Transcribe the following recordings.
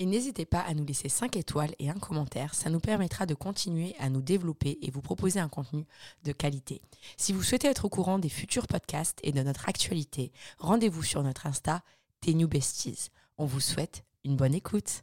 Et n'hésitez pas à nous laisser 5 étoiles et un commentaire, ça nous permettra de continuer à nous développer et vous proposer un contenu de qualité. Si vous souhaitez être au courant des futurs podcasts et de notre actualité, rendez-vous sur notre Insta, New Besties. On vous souhaite une bonne écoute.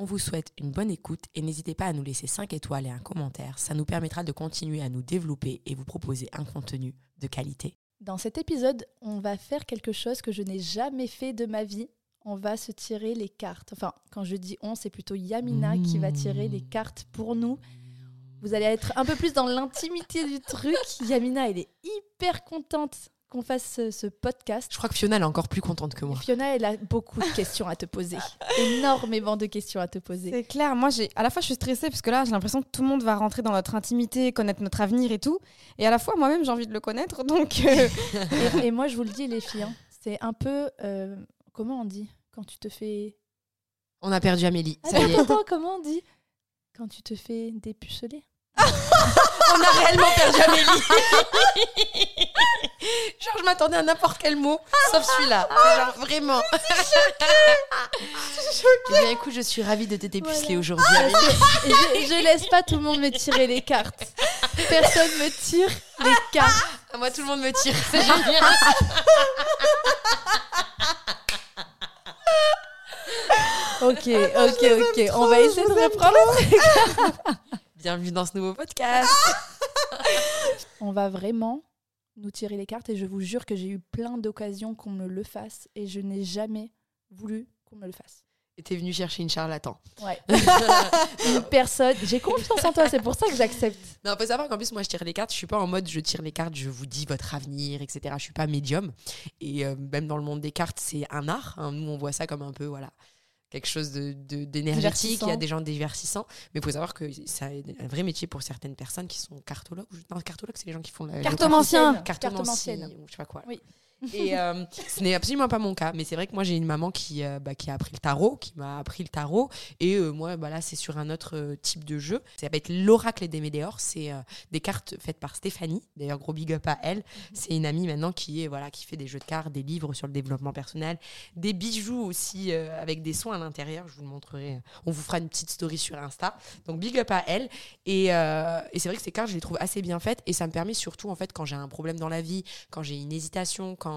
On vous souhaite une bonne écoute et n'hésitez pas à nous laisser 5 étoiles et un commentaire. Ça nous permettra de continuer à nous développer et vous proposer un contenu de qualité. Dans cet épisode, on va faire quelque chose que je n'ai jamais fait de ma vie. On va se tirer les cartes. Enfin, quand je dis on, c'est plutôt Yamina qui va tirer les cartes pour nous. Vous allez être un peu plus dans l'intimité du truc. Yamina, elle est hyper contente qu'on fasse ce, ce podcast. Je crois que Fiona elle est encore plus contente que moi. Fiona, elle a beaucoup de questions à te poser. Énormément de questions à te poser. C'est clair, moi j'ai à la fois je suis stressée parce que là j'ai l'impression que tout le monde va rentrer dans notre intimité, connaître notre avenir et tout. Et à la fois moi-même j'ai envie de le connaître donc. euh, Et, et moi, je vous le dis, les filles, hein, c'est un peu. euh, comment on dit Quand tu te fais. On a perdu Amélie, ça y Attends, est. attends, comment on dit Quand tu te fais dépuceler? On a réellement perdu Amélie. Genre, je m'attendais à n'importe quel mot, sauf celui-là. Genre, vraiment. Eh bien, écoute, je suis ravie de te dépuceler Voilà. aujourd'hui, Amélie. que je, je laisse pas tout le monde me tirer les cartes. Personne me tire les cartes. Ah, Moi, tout le monde me tire. C'est génial. Ok, ok, ok. On va essayer de reprendre. Bienvenue dans ce nouveau podcast. On va vraiment nous tirer les cartes et je vous jure que j'ai eu plein d'occasions qu'on me le fasse et je n'ai jamais voulu qu'on me le fasse. Et t'es venu chercher une charlatan. Ouais. Une personne. J'ai confiance en toi, c'est pour ça que j'accepte. Non, faut savoir qu'en plus, moi, je tire les cartes. Je suis pas en mode je tire les cartes, je vous dis votre avenir, etc. Je suis pas médium. Et euh, même dans le monde des cartes, c'est un art. hein. Nous, on voit ça comme un peu, voilà, quelque chose de, de- d'énergétique. Il y a des gens divertissants. Mais il faut savoir que c'est un vrai métier pour certaines personnes qui sont cartologues. Non, cartologues, c'est les gens qui font la. Cartomancienne. ou je sais pas quoi. Et euh, ce n'est absolument pas mon cas. Mais c'est vrai que moi, j'ai une maman qui, euh, bah, qui a appris le tarot, qui m'a appris le tarot. Et euh, moi, bah, là, c'est sur un autre type de jeu. Ça va être l'oracle des Médéors. C'est des cartes faites par Stéphanie. D'ailleurs, gros big up à elle. C'est une amie maintenant qui, est, voilà, qui fait des jeux de cartes, des livres sur le développement personnel, des bijoux aussi avec des soins à l'intérieur. Je vous le montrerai. On vous fera une petite story sur Insta. Donc, big up à elle. Et, et c'est vrai que ces cartes, je les trouve assez bien faites. Et ça me permet surtout, en fait, quand j'ai un problème dans la vie, quand j'ai une hésitation, quand,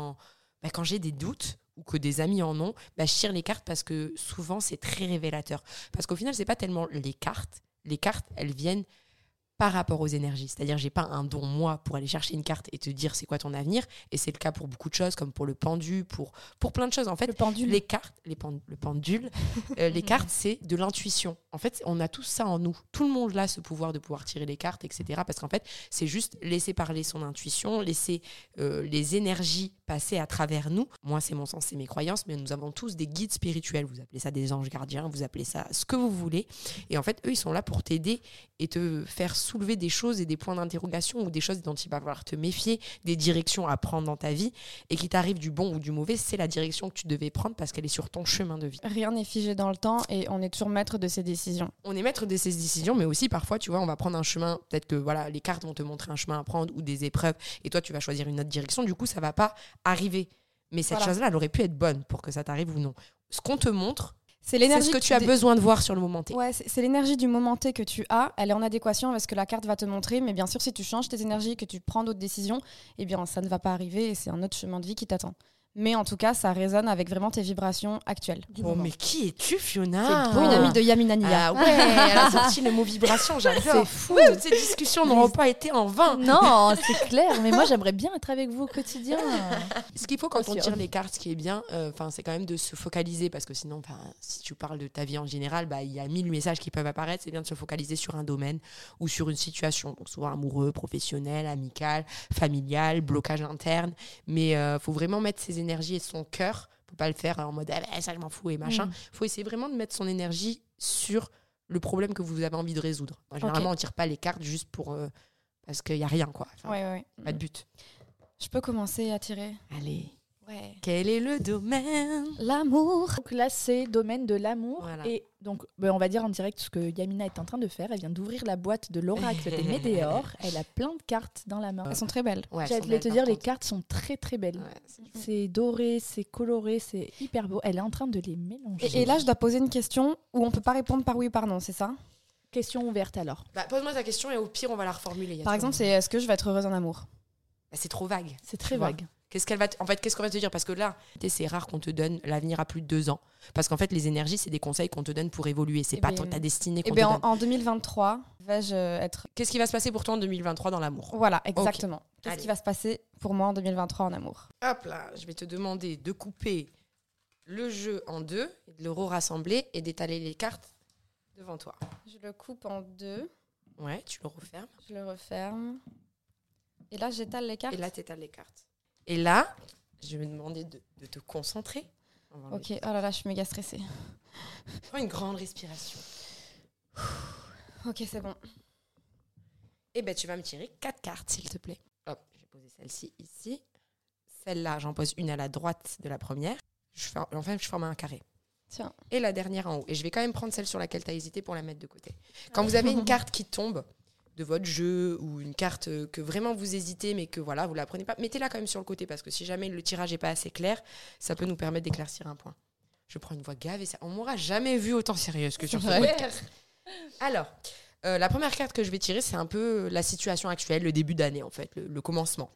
bah, quand j'ai des doutes ou que des amis en ont, bah, je tire les cartes parce que souvent c'est très révélateur. Parce qu'au final, c'est pas tellement les cartes. Les cartes, elles viennent par rapport aux énergies. C'est-à-dire, j'ai pas un don, moi, pour aller chercher une carte et te dire c'est quoi ton avenir. Et c'est le cas pour beaucoup de choses, comme pour le pendu, pour, pour plein de choses. En fait, Le pendule. les cartes, les pen- le pendule, euh, les cartes, c'est de l'intuition. En fait, on a tout ça en nous. Tout le monde a ce pouvoir de pouvoir tirer les cartes, etc. Parce qu'en fait, c'est juste laisser parler son intuition, laisser euh, les énergies passer à travers nous. Moi, c'est mon sens, c'est mes croyances, mais nous avons tous des guides spirituels. Vous appelez ça des anges gardiens, vous appelez ça ce que vous voulez. Et en fait, eux, ils sont là pour t'aider et te faire soulever des choses et des points d'interrogation ou des choses dont il va falloir te méfier, des directions à prendre dans ta vie et qui t'arrive du bon ou du mauvais, c'est la direction que tu devais prendre parce qu'elle est sur ton chemin de vie. Rien n'est figé dans le temps et on est toujours maître de ses décisions. On est maître de ses décisions, mais aussi parfois, tu vois, on va prendre un chemin, peut-être que voilà, les cartes vont te montrer un chemin à prendre ou des épreuves et toi, tu vas choisir une autre direction, du coup, ça va pas arriver. Mais cette Voilà. chose-là, elle aurait pu être bonne pour que ça t'arrive ou non. Ce qu'on te montre, C'est l'énergie ce que tu as besoin de voir sur le moment T. Ouais, c'est c'est l'énergie du moment T que tu as. Elle est en adéquation avec ce que la carte va te montrer. Mais bien sûr, si tu changes tes énergies, que tu prends d'autres décisions, eh bien, ça ne va pas arriver et c'est un autre chemin de vie qui t'attend. Mais en tout cas, ça résonne avec vraiment tes vibrations actuelles. Oh, mais qui es-tu, Fiona C'est beau. Une amie de Yamina Nia. Ah ouais, elle a sorti le mot vibration, j'adore. C'est fou. Toutes ces discussions n'auront pas été en vain. Non, c'est clair. Mais moi, j'aimerais bien être avec vous au quotidien. Ce qu'il faut quand on tire les cartes, ce qui est bien, euh, enfin, c'est quand même de se focaliser parce que sinon, enfin, si tu parles de ta vie en général, bah, il y a mille messages qui peuvent apparaître. C'est bien de se focaliser sur un domaine ou sur une situation, donc souvent amoureux, professionnel, amical, familial, blocage interne. Mais il faut vraiment mettre ses énergies et son cœur. Faut pas le faire en mode ah, bah, ça je m'en fous et machin. Mm. Faut essayer vraiment de mettre son énergie sur le problème que vous avez envie de résoudre. Généralement, on tire pas les cartes juste pour euh, parce qu'il y a rien quoi. Enfin, Ouais, ouais, ouais. Pas de but. Je peux commencer à tirer? Allez. Ouais. Quel est le domaine? L'amour. Donc là, c'est domaine de l'amour. Voilà. Et donc, ben, on va dire en direct ce que Yamina est en train de faire. Elle vient d'ouvrir la boîte de l'oracle des Médéors. Elle a plein de cartes dans la main. Elles sont très belles. Ouais, J'allais te dire, les cartes sont très très belles. Ouais, c'est- doré, c'est coloré, c'est hyper beau. Elle est en train de les mélanger. Et, et là, je dois poser une question où on peut pas répondre par oui ou par non, c'est ça? Question ouverte alors. Bah, Pose-moi ta question et au pire, on va la reformuler. Par exemple, c'est est-ce que je vais être heureuse en amour? Bah, c'est trop vague. C'est très vague. Qu'est-ce qu'elle va te- En fait, qu'est-ce qu'on va te dire? Parce que là, c'est rare qu'on te donne l'avenir à plus de deux ans. Parce qu'en fait, les énergies, c'est des conseils qu'on te donne pour évoluer. C'est Eh pas ben- ta destinée Eh qu'on bien, te en, donne. en 2023, vais-je être. Qu'est-ce qui va se passer pour toi en 2023 dans l'amour? Voilà, exactement. Qu'est-ce Allez. qui va se passer pour moi en 2023 en amour? Hop là, je vais te demander de couper le jeu en deux, de le rassembler et d'étaler les cartes devant toi. Je le coupe en deux, Ouais, tu le refermes. je le referme. Et là, j'étale les cartes. Et là, tu étales les cartes. Et là, je vais te demander de, de te concentrer. Ok, oh là là, je suis méga stressée. Prends une grande respiration. Ok, c'est bon. Eh ben, tu vas me tirer quatre cartes, s'il te plaît. Hop, je vais poser celle-ci ici. Celle-là, j'en pose une à la droite de la première. Je fais, enfin, je forme un carré. Tiens. Et la dernière en haut. Et je vais quand même prendre celle sur laquelle tu as hésité pour la mettre de côté. Quand vous avez une carte qui tombe de votre jeu ou une carte euh, que vraiment vous hésitez mais que voilà, vous la prenez pas, mettez-la quand même sur le côté parce que si jamais le tirage n'est pas assez clair, ça peut nous permettre d'éclaircir un point. Je prends une voix grave et ça, on m'aura jamais vu autant sérieuse que sur ce podcast. Alors, euh, la première carte que je vais tirer, c'est un peu la situation actuelle, le début d'année en fait, le, le commencement.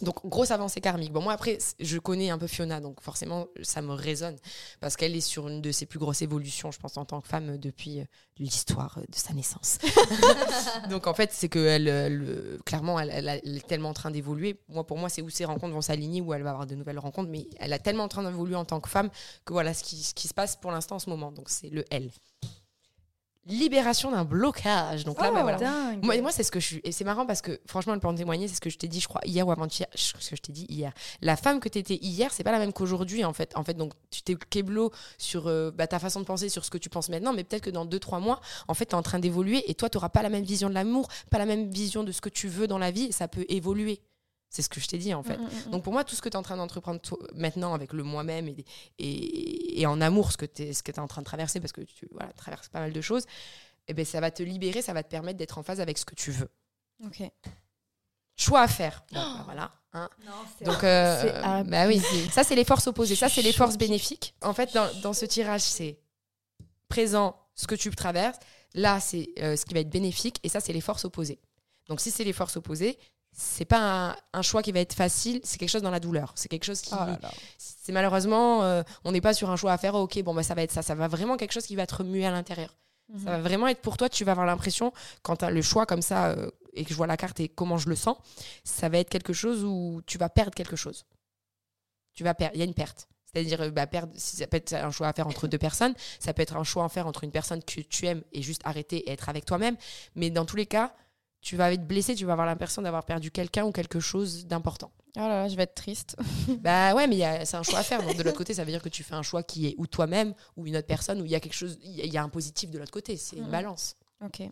Donc, grosse avancée karmique. Bon, moi, après, je connais un peu Fiona, donc forcément, ça me résonne. Parce qu'elle est sur une de ses plus grosses évolutions, je pense, en tant que femme, euh, depuis euh, l'histoire euh, de sa naissance. donc, en fait, c'est que elle, elle, clairement, elle, elle elle est tellement en train d'évoluer. Moi, pour moi, c'est où ses rencontres vont s'aligner, où elle va avoir de nouvelles rencontres. Mais elle a tellement en train d'évoluer en tant que femme que voilà ce qui, ce qui se passe pour l'instant en ce moment. Donc, c'est le L. Libération d'un blocage. Donc là, Oh, bah, voilà. Dingue. Moi, moi c'est ce que je suis. Et c'est marrant parce que, franchement, elle peut en témoigner, c'est ce que je t'ai dit, je crois, hier ou avant-hier. Ce que je t'ai dit hier. La femme que tu étais hier, c'est pas la même qu'aujourd'hui, en fait. En fait, donc, tu t'es keblo sur euh, bah, ta façon de penser, sur ce que tu penses maintenant, mais peut-être que dans 2-3 mois, en fait, tu es en train d'évoluer et toi, tu pas la même vision de l'amour, pas la même vision de ce que tu veux dans la vie, et ça peut évoluer. C'est ce que je t'ai dit, en fait. Mm, mm, mm. Donc pour moi, tout ce que tu es en train d'entreprendre maintenant avec le moi-même et, et, et en amour, ce que tu es, ce que es en train de traverser, parce que tu voilà, traverses pas mal de choses, eh ben, ça va te libérer, ça va te permettre d'être en phase avec ce que tu veux. Ok. Choix à faire. Bon, bah, voilà. hein. Donc, c'est euh, bah oui. Ça, c'est les forces opposées. Ça, c'est les forces bénéfiques. En fait, dans, dans ce tirage, c'est présent ce que tu traverses. Là, c'est euh, ce qui va être bénéfique. Et ça, c'est les forces opposées. Donc, si c'est les forces opposées, c'est pas un, un choix qui va être facile. C'est quelque chose dans la douleur. C'est quelque chose qui. Oh là. C'est malheureusement, euh, on n'est pas sur un choix à faire. ok, bon, bah, ça va être ça. Ça va vraiment quelque chose qui va te remuer à l'intérieur. Mhm. Ça va vraiment être pour toi, tu vas avoir l'impression, quand tu as le choix comme ça, euh, et que je vois la carte et comment je le sens, ça va être quelque chose où tu vas perdre quelque chose. Tu vas perdre, il y a une perte. C'est-à-dire, euh, bah, perdre, si ça peut être un choix à faire entre deux personnes, ça peut être un choix à faire entre une personne que tu aimes et juste arrêter et être avec toi-même. Mais dans tous les cas, tu vas être blessé, tu vas avoir l'impression d'avoir perdu quelqu'un ou quelque chose d'important. Oh là là, je vais être triste. Bah ouais, mais il y a- c'est un choix à faire. Donc de l'autre côté, ça veut dire que tu fais un choix qui est ou toi-même ou une autre personne, où il y a quelque chose, il y a- il y a un positif de l'autre côté. C'est une Mhm. balance. Ok.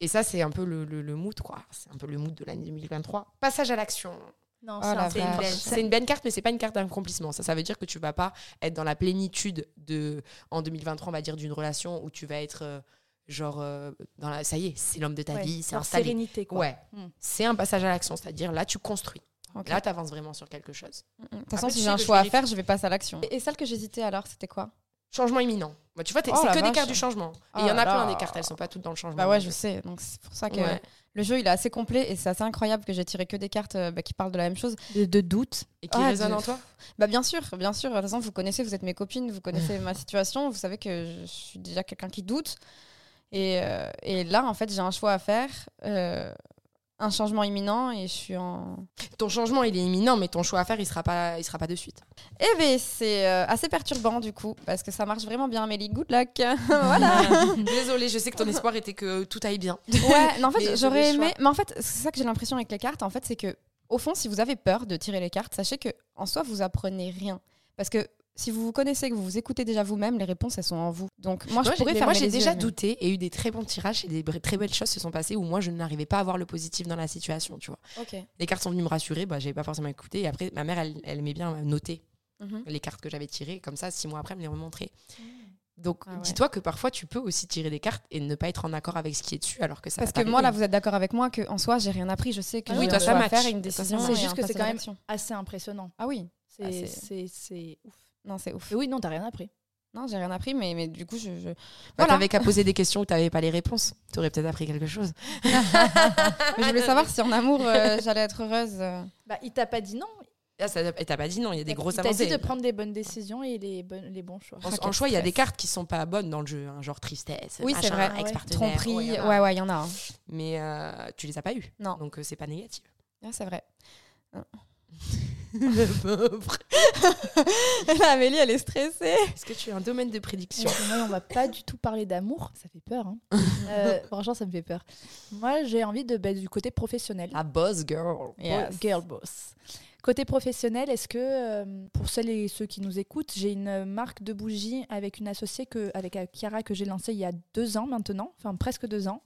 Et ça, c'est un peu le, le, le mood, quoi. C'est un peu le mood de l'année 2023. Passage à l'action. Non, Oh une, belle- c'est une belle carte, mais c'est pas une carte d'accomplissement. Ça, ça veut dire que tu vas pas être dans la plénitude de, en 2023, on va dire, d'une relation où tu vas être euh, genre, euh, dans la, ça y est, c'est l'homme de ta Ouais, vie, c'est installé. sérénité quoi. Ouais, Mm. c'est un passage à l'action, c'est-à-dire là, tu construis. Là, tu avances vraiment sur quelque chose. Mm, mm. De toute façon, si j'ai un choix à faire, je vais passer à l'action. Et, et celle que j'hésitais alors, c'était quoi? Changement imminent. Bah, tu vois, t'es- Oh c'est que des cartes du changement. Et il Oh y en a là plein des cartes, elles sont pas toutes dans le changement. Bah ouais, je sais. Donc c'est pour ça que Ouais. le jeu il est assez complet et c'est assez incroyable que j'ai tiré que des cartes euh, bah, qui parlent de la même chose. De, de doute. Et qui Ouais, résonne de- en toi? Bah bien sûr, bien sûr. De toute façon, vous connaissez, vous êtes mes copines, vous connaissez ma situation, vous savez que je suis déjà quelqu'un qui doute. Et, euh, et là, en fait, j'ai un choix à faire, euh, un changement imminent et je suis en. Ton changement, il est imminent, mais ton choix à faire, il sera pas, il sera pas de suite. Eh ben, c'est euh, assez perturbant du coup parce que ça marche vraiment bien, Amélie. Good luck. voilà. Désolée, je sais que ton espoir était que tout aille bien. Ouais, mais en fait, j'aurais aimé. Mais en fait, c'est ça que j'ai l'impression avec les cartes. En fait, c'est que, au fond, si vous avez peur de tirer les cartes, sachez que en soi, vous apprenez rien. Parce que si vous vous connaissez, que vous vous écoutez déjà vous-même, les réponses, elles sont en vous. Donc, moi, Moi, je j'ai- pourrais faire moi, j'ai déjà douté et eu des très bons tirages et des très belles choses se sont passées où moi, je n'arrivais pas à voir le positif dans la situation, tu vois. Ok. Les cartes sont venues me rassurer, bah, j'avais pas forcément écouté. Et après, ma mère, elle, elle aimait bien noter Mhm. les cartes que j'avais tirées. Comme ça, six mois après, elle me les remontrait. Donc, Ah ouais. dis-toi que parfois, tu peux aussi tirer des cartes et ne pas être en accord avec ce qui est dessus, alors que ça Parce que moi, là, vous êtes d'accord avec moi que en soi, j'ai rien appris. Je sais que Ah oui, toi, ça faire et une décision. C'est et juste que c'est quand même assez impressionnant. Ah oui. Ah, C'est c'est- c'est- c'est ouf. Non, c'est ouf. Et oui, non, t'as rien appris. Non, j'ai rien appris, mais, mais du coup, je. je- Bah, Voilà. T'avais qu'à poser des questions où t'avais pas les réponses. T'aurais peut-être appris quelque chose. Mais je voulais savoir si en amour, euh, j'allais être heureuse. euh. Bah, il t'a pas dit non. Ah, ça- et t'as pas dit non, il y a des grosses il t'a avancées. dit de prendre des bonnes décisions et les, bonnes, les bons choix. En, en choix, il y a des cartes qui sont pas bonnes dans le jeu, hein, genre tristesse, Oui, c'est machin, vrai. Ouais. ex-partenaire, Tromperie. ouais, il ouais, ouais, il y en a. hein. Mais euh, tu les as pas eues, Non. donc euh, c'est pas négatif. Ah, c'est vrai. Le pauvre. La Amélie, elle est stressée. Est-ce que tu as un domaine de prédiction? Moi, on va pas du tout parler d'amour. Ça fait peur. Hein. Euh, franchement, ça me fait peur. Moi, j'ai envie de bah, du côté professionnel. La boss girl. Girl boss. Côté professionnel, est-ce que euh, pour celles et ceux qui nous écoutent, j'ai une marque de bougies avec une associée que, avec Chiara que j'ai lancée il y a deux ans maintenant, enfin presque deux ans.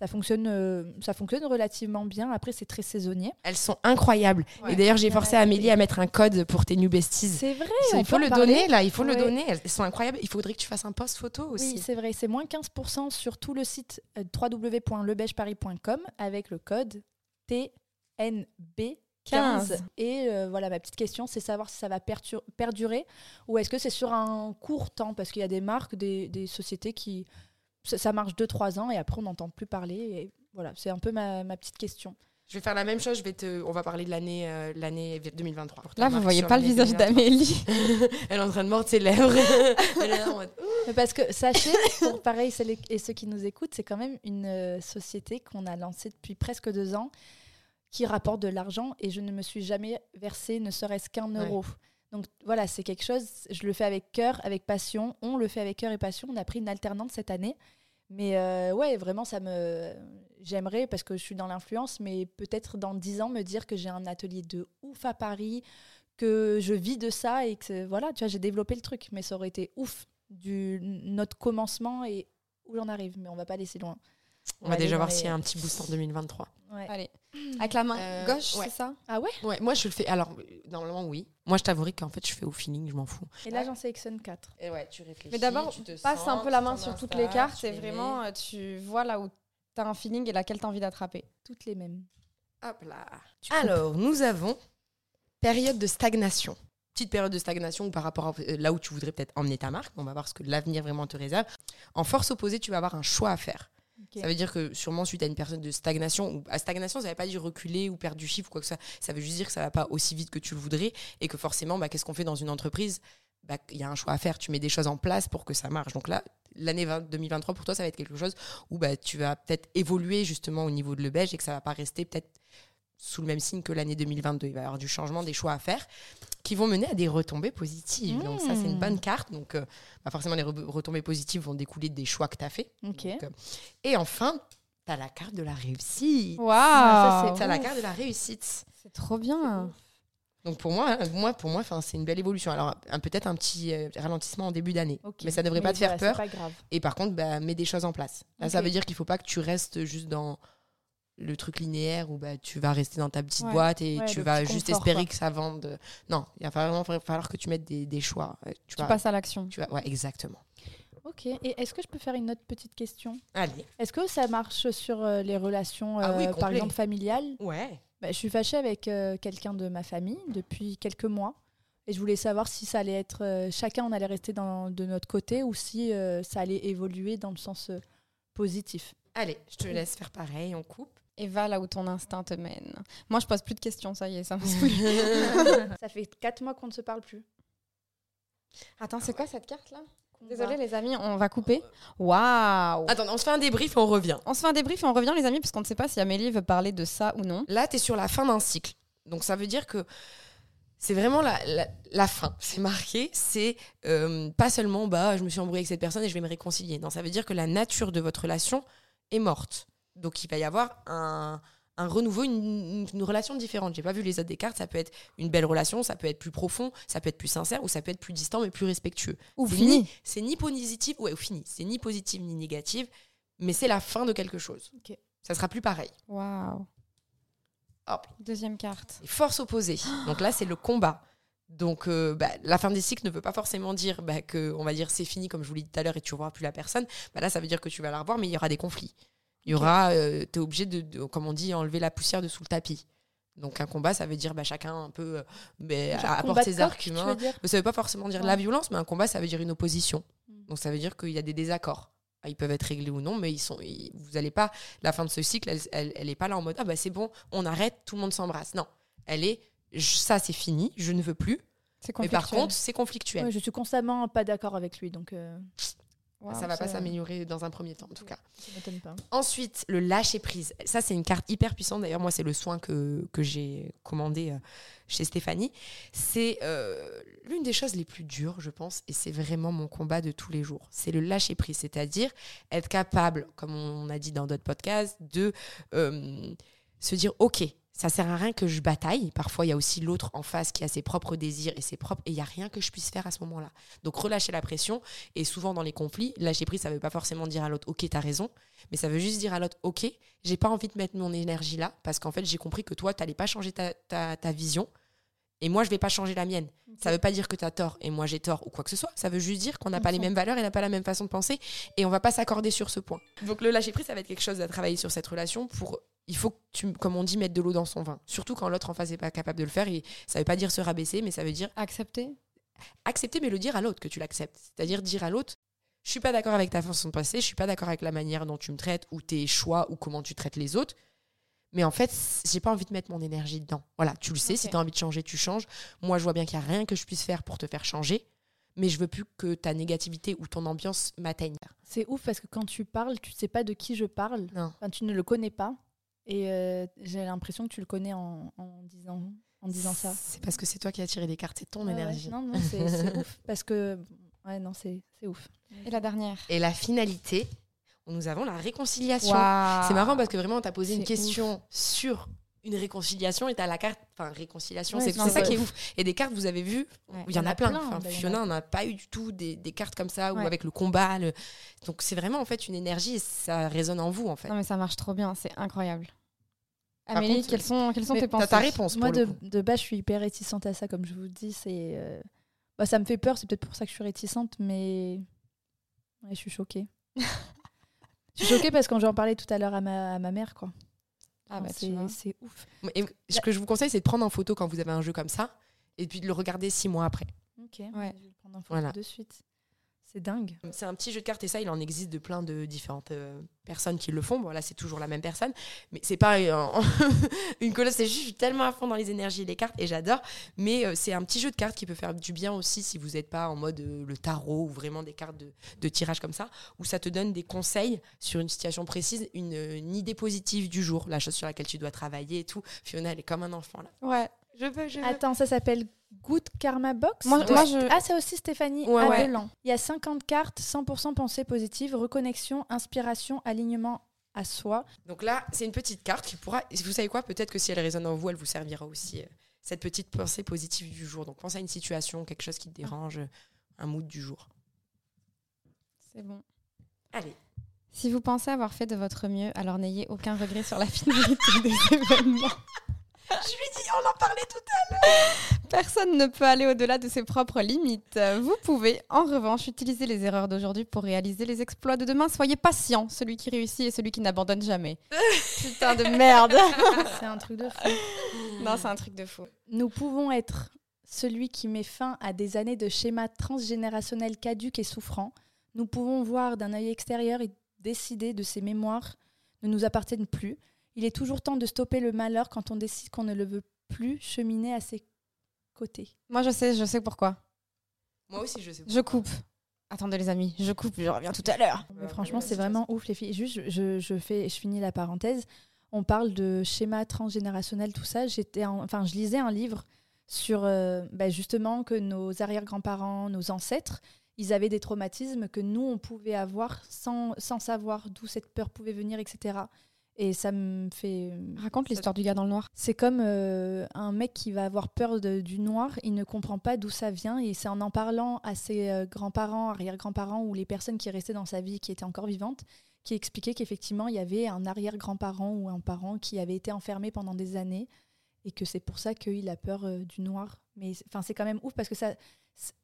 Ça fonctionne, euh, ça fonctionne relativement bien. Après, c'est très saisonnier. Elles sont incroyables. Ouais. Et d'ailleurs, j'ai Ouais. forcé Amélie à mettre un code pour tes new besties. C'est vrai. il faut le parler. donner, là, il faut le donner. Elles sont incroyables. Il faudrait que tu fasses un post photo aussi. Oui, c'est vrai. C'est moins 15% sur tout le site euh, www.lebeigeparis.com avec le code TNB. 15. 15. Et euh, voilà, ma petite question, c'est savoir si ça va perdurer ou est-ce que c'est sur un court temps? Parce qu'il y a des marques, des, des sociétés qui. Ça, ça marche 2-3 ans et après on n'entend plus parler. Et voilà, c'est un peu ma, ma petite question. Je vais faire la même chose. Je vais te... On va parler de l'année euh, l'année 2023. pour ta Là, vous voyez pas le visage 2023. d'Amélie. Elle est en train de mordre ses lèvres. Elle est là en mode, Mais Parce que sachez, pour pareil, celles et ceux qui nous écoutent, c'est quand même une euh, société qu'on a lancée depuis presque deux ans qui rapporte de l'argent et je ne me suis jamais versé ne serait-ce qu'un Ouais. euro. Donc voilà, c'est quelque chose, je le fais avec cœur, avec passion. On le fait avec cœur et passion. On a pris une alternante cette année. Mais euh, ouais, vraiment, ça me. J'aimerais, parce que je suis dans l'influence, mais peut-être dans dix ans, me dire que j'ai un atelier de ouf à Paris, que je vis de ça et que voilà, tu vois, j'ai développé le truc. Mais ça aurait été ouf du notre commencement et où j'en arrive. Mais on va pas si loin. On va déjà voir s'il y a un petit boost en 2023. Ouais. Allez. Avec la main Euh, gauche, ouais. c'est ça? Ah ouais? Ouais, moi je le fais. Alors, euh, normalement, oui. Moi, je t'avouerai qu'en fait, je fais au feeling, je m'en fous. Et là, j'en sélectionne 4. Et ouais, tu réfléchis. Mais d'abord, tu te passe un peu la main sur toutes les cartes et vraiment, mets. euh, tu vois là où tu as un feeling et laquelle tu as envie d'attraper. Toutes les mêmes. Hop là. Tu coupes. Alors, nous avons période de stagnation. Petite période de stagnation ou par rapport à euh, là où tu voudrais peut-être emmener ta marque. On va voir ce que l'avenir vraiment te réserve. En force opposée, tu vas avoir un choix à faire. Ça veut dire que sûrement suite à une période de stagnation, ou à stagnation, ça ne veut pas dire reculer ou perdre du chiffre ou quoi que soit. Ça veut juste dire que ça va pas aussi vite que tu le voudrais et que forcément, bah, qu'est-ce qu'on fait dans une entreprise? Bah, Il y a un choix à faire. Tu mets des choses en place pour que ça marche. Donc là, l'année 20 2023, pour toi, ça va être quelque chose où bah, tu vas peut-être évoluer justement au niveau de le belge et que ça va pas rester peut-être sous le même signe que l'année 2022. Il va y avoir du changement, des choix à faire qui vont mener à des retombées positives. Donc ça, c'est une Mmh. bonne carte. Donc euh, bah, forcément, les re- retombées positives vont découler des choix que tu as fait. Donc, euh, et enfin, tu as la carte de la réussite. Waouh ça, Tu as la carte de la réussite. C'est trop bien. Donc pour moi, hein, moi pour moi, c'est une belle évolution. Alors peut-être un petit euh, ralentissement en début d'année, mais ça devrait pas te faire peur. C'est pas grave. Et par contre, bah, mets des choses en place. Là, ça veut dire qu'il faut pas que tu restes juste dans le truc linéaire où bah, tu vas rester dans ta petite Ouais. boîte et Ouais, tu vas juste confort, espérer quoi. que ça vende. Non, il va vraiment falloir que tu mettes des, des choix. Euh, Tu, Tu vas, passes à l'action. tu vas, ouais, exactement. Ok. Et est-ce que je peux faire une autre petite question? Allez. Est-ce que ça marche sur euh, les relations, Ah oui, euh, par exemple familiales? Ouais. Bah, Je suis fâchée avec euh, quelqu'un de ma famille depuis quelques mois. Et je voulais savoir si ça allait être. euh, chacun, on allait rester dans, de notre côté ou si euh, ça allait évoluer dans le sens euh, positif. Allez, je te laisse faire pareil, on coupe. Et va là où ton instinct te mène. Moi, je pose plus de questions, ça y est, ça me saoule. ça fait quatre mois qu'on ne se parle plus. Attends, c'est quoi cette carte là? Désolée les amis, on va couper. Waouh Attends, on se fait un débrief et on revient. On se fait un débrief et on revient les amis parce qu'on ne sait pas si Amélie veut parler de ça ou non. Là, tu es sur la fin d'un cycle. Donc ça veut dire que c'est vraiment la, la, la fin. C'est marqué, c'est euh, pas seulement bah je me suis embrouillée avec cette personne et je vais me réconcilier. Non, ça veut dire que la nature de votre relation est morte. Donc il va y avoir un, un renouveau, une, relation différente. J'ai pas vu les autres des cartes. Ça peut être une belle relation, ça peut être plus profond, ça peut être plus sincère ou ça peut être plus distant mais plus respectueux. Ou fini. ni- C'est ni positif, ouais, ou fini. C'est ni positif ni négatif, mais c'est la fin de quelque chose. Ok. Ça sera plus pareil. Waouh. Hop. Deuxième carte. Et force opposée. Donc là, c'est le combat. Donc euh, bah, la fin des cycles ne veut pas forcément dire bah, que, on va dire, c'est fini, comme je vous l'ai dit tout à l'heure, et tu ne reverras plus la personne. Bah, là, ça veut dire que tu vas la revoir, mais il y aura des conflits. Il y aura, tu es obligé de, de, comme on dit, enlever la poussière de sous le tapis. Donc un combat, ça veut dire bah, chacun un peu euh, bah, apporte ses arguments. Mais ça veut pas forcément dire Ouais. la violence, mais un combat, ça veut dire une opposition. Mm. Donc ça veut dire qu'il y a des désaccords. Ah, Ils peuvent être réglés ou non, mais ils sont, ils- vous n'allez pas. La fin de ce cycle, elle, elle, elle est pas là en mode ah bah c'est bon, on arrête, tout le monde s'embrasse. Non, elle est je- ça c'est fini, je ne veux plus. Mais par contre, c'est conflictuel. Ouais, je suis constamment pas d'accord avec lui, donc euh, Waouh, ça va pas s'améliorer dans un premier temps en tout cas. ça pas. Ensuite, le lâcher prise. Ça, c'est une carte hyper puissante. D'ailleurs, moi, c'est le soin que, que j'ai commandé euh, chez Stéphanie. C'est euh, l'une des choses les plus dures, je pense, et c'est vraiment mon combat de tous les jours. C'est le lâcher prise, c'est-à-dire être capable, comme on a dit dans d'autres podcasts, de euh, se dire ok. Ça sert à rien que je bataille. Parfois, il y a aussi l'autre en face qui a ses propres désirs et ses propres. Et il y a rien que je puisse faire à ce moment-là. Donc, relâcher la pression. Et souvent, dans les conflits, lâcher prise, ça veut pas forcément dire à l'autre, ok, t'as raison. Mais ça veut juste dire à l'autre, ok, j'ai pas envie de mettre mon énergie là, parce qu'en fait, j'ai compris que toi, t'allais pas changer ta, ta, ta vision, et moi, je vais pas changer la mienne. Ça veut pas dire que t'as tort et moi j'ai tort ou quoi que ce soit. Ça veut juste dire qu'on n'a pas les mêmes valeurs et n'a pas la même façon de penser, et on va pas s'accorder sur ce point. Donc le lâcher prise, ça va être quelque chose à travailler sur cette relation pour. Il faut que tu, comme on dit, mettre de l'eau dans son vin. Surtout quand l'autre en face n'est pas capable de le faire. Et ça veut pas dire se rabaisser, mais ça veut dire Accepter accepter, mais le dire à l'autre que tu l'acceptes. C'est-à-dire dire à l'autre, je suis pas d'accord avec ta façon de penser, je suis pas d'accord avec la manière dont tu me traites ou tes choix ou comment tu traites les autres. Mais en fait, j'ai pas envie de mettre mon énergie dedans. Voilà, tu le sais, si tu as envie de changer, tu changes. Moi, je vois bien qu'il n'y a rien que je puisse faire pour te faire changer, mais je veux plus que ta négativité ou ton ambiance m'atteigne. C'est ouf parce que quand tu parles, tu sais pas de qui je parle. Non. Enfin, tu ne le connais pas. Et euh, j'ai l'impression que tu le connais en, en disant, en disant ça. C'est parce que c'est toi qui as tiré les cartes, c'est ton ouais. énergie. Non, non, c'est ouf. Parce que. Ouais, non, c'est c'est ouf. Et la dernière Et la finalité, nous avons la réconciliation. C'est marrant parce que vraiment, tu as posé une question sur une réconciliation et tu as la carte. Enfin, réconciliation, Ouais, c'est ça vrai. qui est ouf. Et des cartes, vous avez vu, Ouais. il y en a plein. Enfin, il y en a. Fiona, on n'a pas eu du tout des, des cartes comme ça ou Ouais. avec le combat. le- Donc, c'est vraiment en fait une énergie et ça résonne en vous en fait. Non mais ça marche trop bien, c'est incroyable. Par Amélie, contre, quelles sont, quelles sont tes T'as pensées? ta réponse Moi, de, de base, je suis hyper réticente à ça, comme je vous le dis. C'est, euh, bah, ça me fait peur, c'est peut-être pour ça que je suis réticente, mais ouais, je suis choquée. je suis choquée parce que j'en parlais tout à l'heure à ma, à ma mère, quoi. Ah bah c'est, ouf. Et ce que je vous conseille, c'est de prendre en photo quand vous avez un jeu comme ça et puis de le regarder six mois après. Ok, Ouais. je vais le prendre en photo Voilà. de suite. C'est dingue. C'est un petit jeu de cartes et ça, il en existe de plein de différentes euh, personnes qui le font. Bon, là, c'est toujours la même personne, mais c'est pas euh, une colosse. C'est juste, je suis tellement à fond dans les énergies et les cartes et j'adore. Mais euh, c'est un petit jeu de cartes qui peut faire du bien aussi si vous n'êtes pas en mode le tarot ou vraiment des cartes de, de tirage comme ça, où ça te donne des conseils sur une situation précise, une, une idée positive du jour, la chose sur laquelle tu dois travailler et tout. Fiona, elle est comme un enfant là. Ouais, je veux, je veux. Attends, ça s'appelle Good Karma Box Moi- De- moi, je- Ah, c'est aussi Stéphanie Ouais. Il y a 50 cartes, 100% pensée positive, reconnexion, inspiration, alignement à soi. Donc là, c'est une petite carte qui pourra. Vous savez quoi Peut-être que si elle résonne en vous, elle vous servira aussi. euh, cette petite pensée positive du jour. Donc pensez à une situation, quelque chose qui te dérange, un mood du jour. C'est bon. Allez. Si vous pensez avoir fait de votre mieux, alors n'ayez aucun regret sur la finalité des événements. Je lui dis, on en parlait tout Personne ne peut aller au-delà de ses propres limites. Vous pouvez, en revanche, utiliser les erreurs d'aujourd'hui pour réaliser les exploits de demain. Soyez patient, celui qui réussit et celui qui n'abandonne jamais. Putain de merde C'est un truc de fou. Non, c'est un truc de fou. Nous pouvons être celui qui met fin à des années de schémas transgénérationnels caduques et souffrants. Nous pouvons voir d'un œil extérieur et décider de ces mémoires ne nous appartiennent plus. Il est toujours temps de stopper le malheur quand on décide qu'on ne le veut plus cheminer à ses côtés. Moi, je sais, je sais pourquoi. Moi aussi, je sais. Je coupe. Attendez, les amis, je coupe, je reviens tout à l'heure. Mais franchement, c'est vraiment ouf, les filles. Juste, je, je fais, je finis la parenthèse. On parle de schéma transgénérationnel, tout ça. J'étais, en- enfin, je lisais un livre sur euh, bah, justement que nos arrière-grands-parents, nos ancêtres, ils avaient des traumatismes que nous, on pouvait avoir sans, sans savoir d'où cette peur pouvait venir, etc. Et ça me fait... Raconte l'histoire du gars dans le noir. C'est comme euh, un mec qui va avoir peur de- du noir, il ne comprend pas d'où ça vient, et c'est en en parlant à ses euh, grands-parents, arrière-grands-parents, ou les personnes qui restaient dans sa vie, qui étaient encore vivantes, qui expliquaient qu'effectivement, il y avait un arrière-grand-parent ou un parent qui avait été enfermé pendant des années, et que c'est pour ça qu'il a peur euh, du noir. Mais enfin, c'est quand même ouf, parce que ça...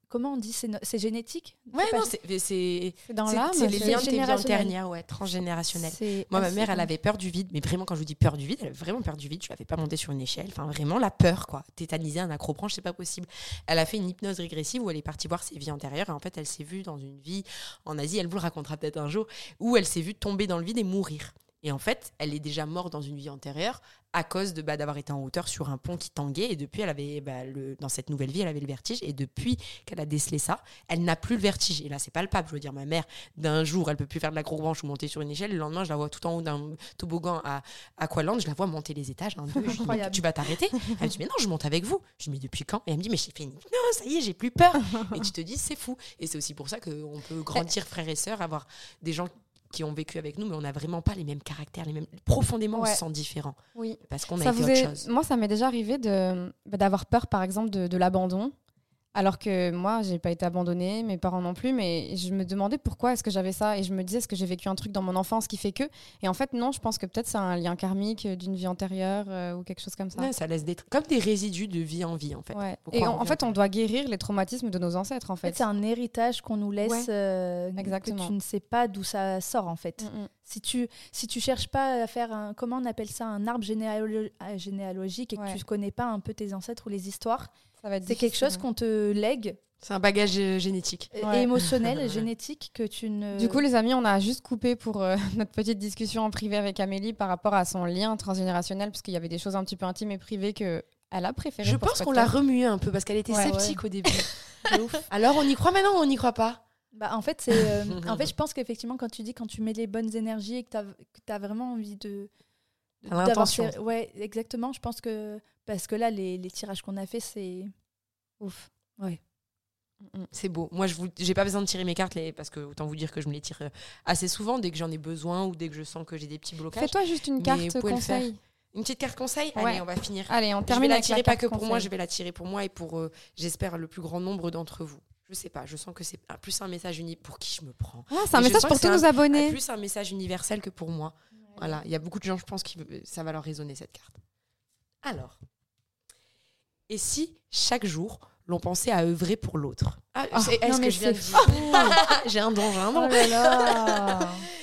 Comment on dit C'est no- génétique? Ouais, non, c'est dans l'âme. c'est les liens antérieures, ouais, transgénérationnels. Moi, ma mère, elle avait peur du vide, mais vraiment, quand je vous dis peur du vide, elle avait vraiment peur du vide. Je ne l'avais pas monter sur une échelle. Enfin, vraiment, la peur, quoi. Tétaniser un accrobranche, c'est pas possible. Elle a fait une hypnose régressive où elle est partie voir ses vies antérieures. Et en fait, elle s'est vue dans une vie en Asie, elle vous le racontera peut-être un jour, où elle s'est vue tomber dans le vide et mourir. Et en fait, elle est déjà morte dans une vie antérieure à cause de bah, d'avoir été en hauteur sur un pont qui tanguait. Et depuis, elle avait bah, le, dans cette nouvelle vie, elle avait le vertige. Et depuis qu'elle a décelé ça, elle n'a plus le vertige. Et là, c'est palpable. Je veux dire, ma mère, d'un jour, elle peut plus faire de la branche ou monter sur une échelle. Le lendemain, je la vois tout en haut d'un toboggan à Aqualand. Je la vois monter les étages. Deux. Je dis, mais tu vas t'arrêter Elle me dit, mais non, je monte avec vous. Je dis, mais depuis quand? Et elle me dit, mais j'ai fait une hypnose, ça y est, j'ai plus peur. et tu te dis, c'est fou. Et c'est aussi pour ça qu'on peut grandir frères et sœurs, avoir des gens qui ont vécu avec nous, mais on n'a vraiment pas les mêmes caractères, les mêmes. Profondément, on se sent différents. Oui. Parce qu'on a été autre est- chose. Moi, ça m'est déjà arrivé de bah, d'avoir peur, par exemple, de, de l'abandon. Alors que moi, j'ai pas été abandonnée, mes parents non plus, mais je me demandais pourquoi est-ce que j'avais ça et je me disais est-ce que j'ai vécu un truc dans mon enfance qui fait que? Et en fait, non, je pense que peut-être c'est un lien karmique d'une vie antérieure euh, ou quelque chose comme ça. Ouais, ça laisse des comme des résidus de vie en vie, en fait. Ouais. Et on en, fait, on doit guérir les traumatismes de nos ancêtres, en En fait, c'est un héritage qu'on nous laisse, Ouais. euh, Exactement. que tu ne sais pas d'où ça sort en fait. Mm. Si tu si tu cherches pas à faire un comment on appelle ça un arbre généalo- euh, généalogique et que tu ne connais pas un peu tes ancêtres ou les histoires, c'est quelque chose ouais. qu'on te lègue C'est un bagage euh, génétique. Ouais. émotionnel, génétique que tu ne Du coup, les amis, on a juste coupé pour euh, notre petite discussion en privé avec Amélie par rapport à son lien transgénérationnel, parce qu'il y avait des choses un petit peu intimes et privées que elle a préféré. Je pense qu'on l'a podcast. remué un peu parce qu'elle était Ouais, sceptique au début. ouf. Alors, on y croit maintenant ou on n'y croit pas? Bah, en fait, c'est euh, en fait je pense qu'effectivement quand tu dis quand tu mets les bonnes énergies et que tu as, vraiment envie de l'intention. ouais, exactement, je pense que parce que là les, les tirages qu'on a fait c'est Ouf. Ouais. Mm, mm. C'est beau. Moi, je j'ai pas besoin de tirer mes cartes les- parce que autant vous dire que je me les tire euh, assez souvent dès que j'en ai besoin ou dès que je sens que j'ai des petits blocages. Fais-toi juste une carte conseil. Une petite carte conseil? Ouais. Allez, on va finir. Allez, on Je vais termine la tirer la pas que pour moi, je vais la tirer pour moi et pour, euh, j'espère, le plus grand nombre d'entre vous. Je sais pas, je sens que c'est plus un message uni pour qui je me prends. Ah, c'est un Et message pour tous nos abonnés. Plus un message universel que pour moi. Voilà, il y a beaucoup de gens, je pense, qui ça va leur résonner cette carte. Alors, et si chaque jour l'on pensait à œuvrer pour l'autre? Ah, c'est- est-ce que je viens de dire? J'ai un don, j'ai un don. Oh là là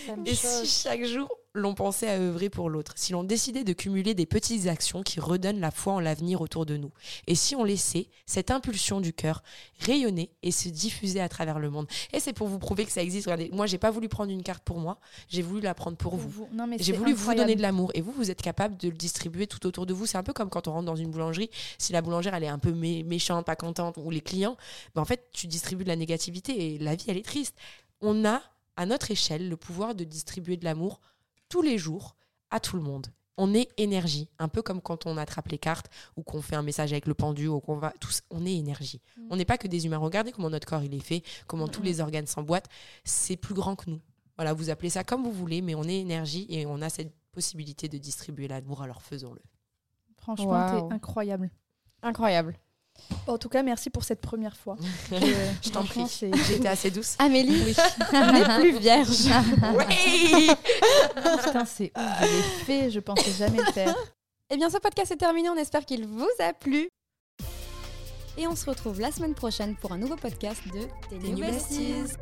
Et si chaque jour l'on pensait à œuvrer pour l'autre, si l'on décidait de cumuler des petites actions qui redonnent la foi en l'avenir autour de nous, et si on laissait cette impulsion du cœur rayonner et se diffuser à travers le monde. Et c'est pour vous prouver que ça existe. Regardez, moi j'ai pas voulu prendre une carte pour moi, j'ai voulu la prendre pour vous. J'ai voulu vous donner de l'amour et vous, vous êtes capable de le distribuer tout autour de vous. C'est un peu comme quand on rentre dans une boulangerie. Si la boulangère, elle est un peu mé- méchante, pas contente, ou les clients, ben en fait, tu distribues de la négativité et la vie, elle est triste. On a, à notre échelle, le pouvoir de distribuer de l'amour tous les jours à tout le monde. On est énergie, un peu comme quand on attrape les cartes ou qu'on fait un message avec le pendu ou qu'on va tous, on est énergie. Mm. On n'est pas que des humains. Regardez comment notre corps il est fait, comment tous les organes s'emboîtent. C'est plus grand que nous. Voilà, vous appelez ça comme vous voulez, mais on est énergie et on a cette possibilité de distribuer l'amour, alors faisons-le. Franchement, t'es incroyable. Incroyable. En tout cas, merci pour cette première fois. Je t'en prie. J'étais assez douce. Amélie n'est plus vierge. Oui Putain, c'est ouf, je l'ai fait, je pensais jamais le faire. Eh bien, ce podcast est terminé. On espère qu'il vous a plu. Et on se retrouve la semaine prochaine pour un nouveau podcast de Tes New New Besties. Besties.